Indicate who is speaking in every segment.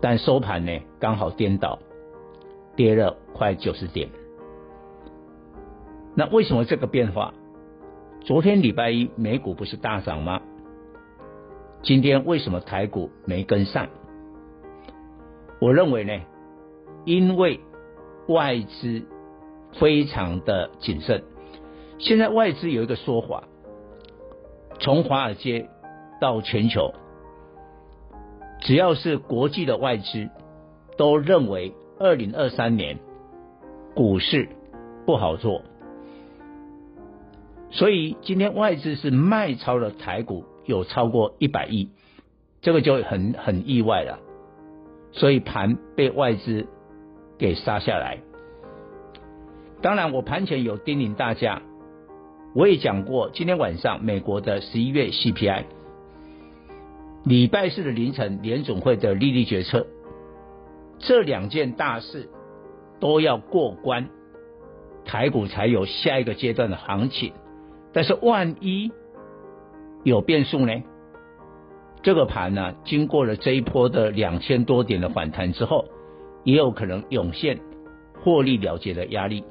Speaker 1: 但收盘呢刚好颠倒，跌了快九十点。那为什么这个变化？昨天礼拜一美股不是大涨吗？今天为什么台股没跟上？我认为呢？因为外资非常的谨慎，现在外资有一个说法，从华尔街到全球，只要是国际的外资，都认为二零二三年股市不好做，所以今天外资是卖超了台股，有超过一百亿，这个就很很意外了，所以盘被外资。给杀下来。当然，我盘前有叮咛大家，我也讲过，今天晚上美国的十一月 CPI，礼拜四的凌晨联总会的利率决策，这两件大事都要过关，台股才有下一个阶段的行情。但是万一有变数呢？这个盘呢，经过了这一波的两千多点的反弹之后。也有可能涌现获利了结的压力，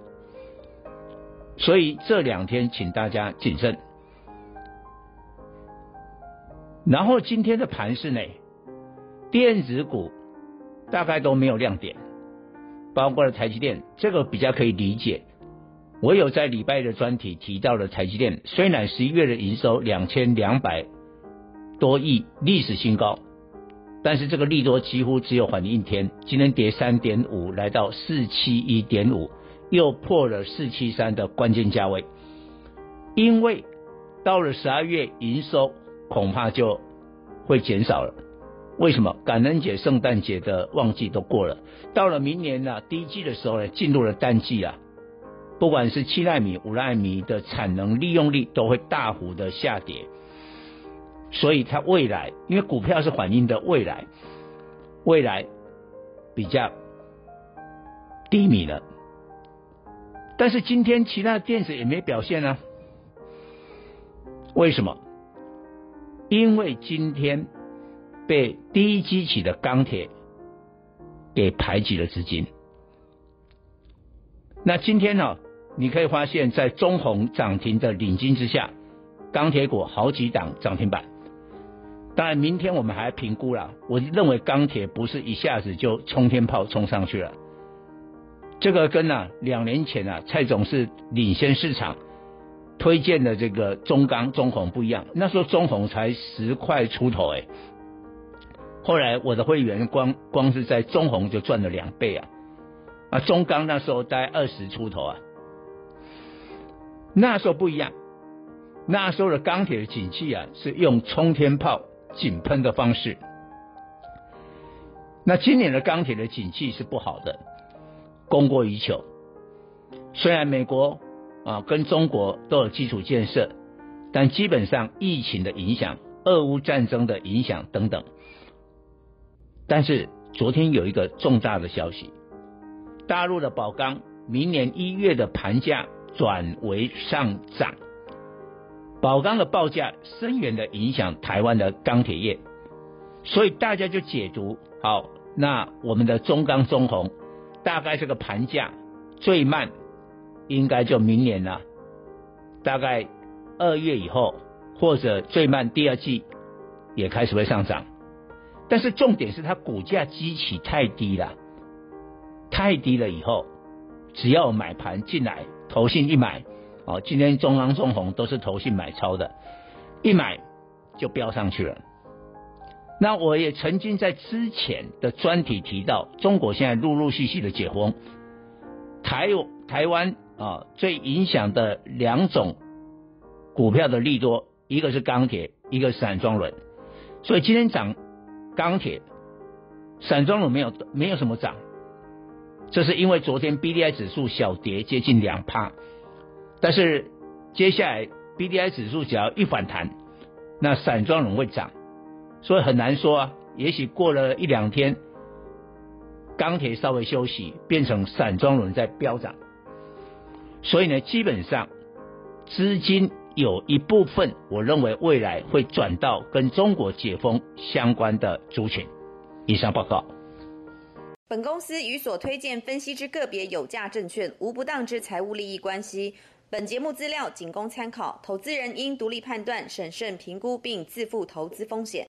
Speaker 1: 所以这两天请大家谨慎。然后今天的盘势呢，电子股大概都没有亮点，包括了台积电，这个比较可以理解。我有在礼拜的专题提到了台积电，虽然十一月的营收两千两百多亿，历史新高。但是这个利多几乎只有反应一天，今天跌三点五，来到四七一点五，又破了四七三的关键价位。因为到了十二月营收恐怕就会减少了。为什么？感恩节、圣诞节的旺季都过了，到了明年呢、啊，第一季的时候呢，进入了淡季啊。不管是七纳米、五纳米的产能利用率都会大幅的下跌。所以它未来，因为股票是反映的未来，未来比较低迷了。但是今天其他电子也没表现啊？为什么？因为今天被低基期的钢铁给排挤了资金。那今天呢、哦？你可以发现，在中鸿涨停的领军之下，钢铁股好几档涨停板。当然，明天我们还评估了。我认为钢铁不是一下子就冲天炮冲上去了。这个跟啊两年前啊蔡总是领先市场推荐的这个中钢中红不一样。那时候中红才十块出头哎，后来我的会员光光是在中红就赚了两倍啊啊中钢那时候大概二十出头啊。那时候不一样，那时候的钢铁的景气啊是用冲天炮。井喷的方式。那今年的钢铁的景气是不好的，供过于求。虽然美国啊跟中国都有基础建设，但基本上疫情的影响、俄乌战争的影响等等。但是昨天有一个重大的消息，大陆的宝钢明年一月的盘价转为上涨。宝钢的报价深远的影响台湾的钢铁业，所以大家就解读好，那我们的中钢中红大概这个盘价最慢应该就明年了，大概二月以后或者最慢第二季也开始会上涨，但是重点是它股价基期太低了，太低了以后，只要买盘进来，投信一买，哦，今天中钢、中红都是投信买超的，一买就飙上去了。那我也曾经在之前的专题提到，中国现在陆陆续续的解封，台台湾啊最影响的两种股票的利多，一个是钢铁，一个是散装轮，所以今天涨钢铁，散装轮没有没有什么涨，这是因为昨天 BDI 指数小跌接近两趴，但是接下来 BDI 指数只要一反弹，那散装轮会涨。所以很难说啊，也许过了一两天，钢铁稍微休息，变成散装轮在飙涨。所以呢，基本上资金有一部分，我认为未来会转到跟中国解封相关的族群。以上报告。
Speaker 2: 本公司与所推荐分析之个别有价证券无不当之财务利益关系。本节目资料仅供参考，投资人应独立判断、审慎评估并自负投资风险。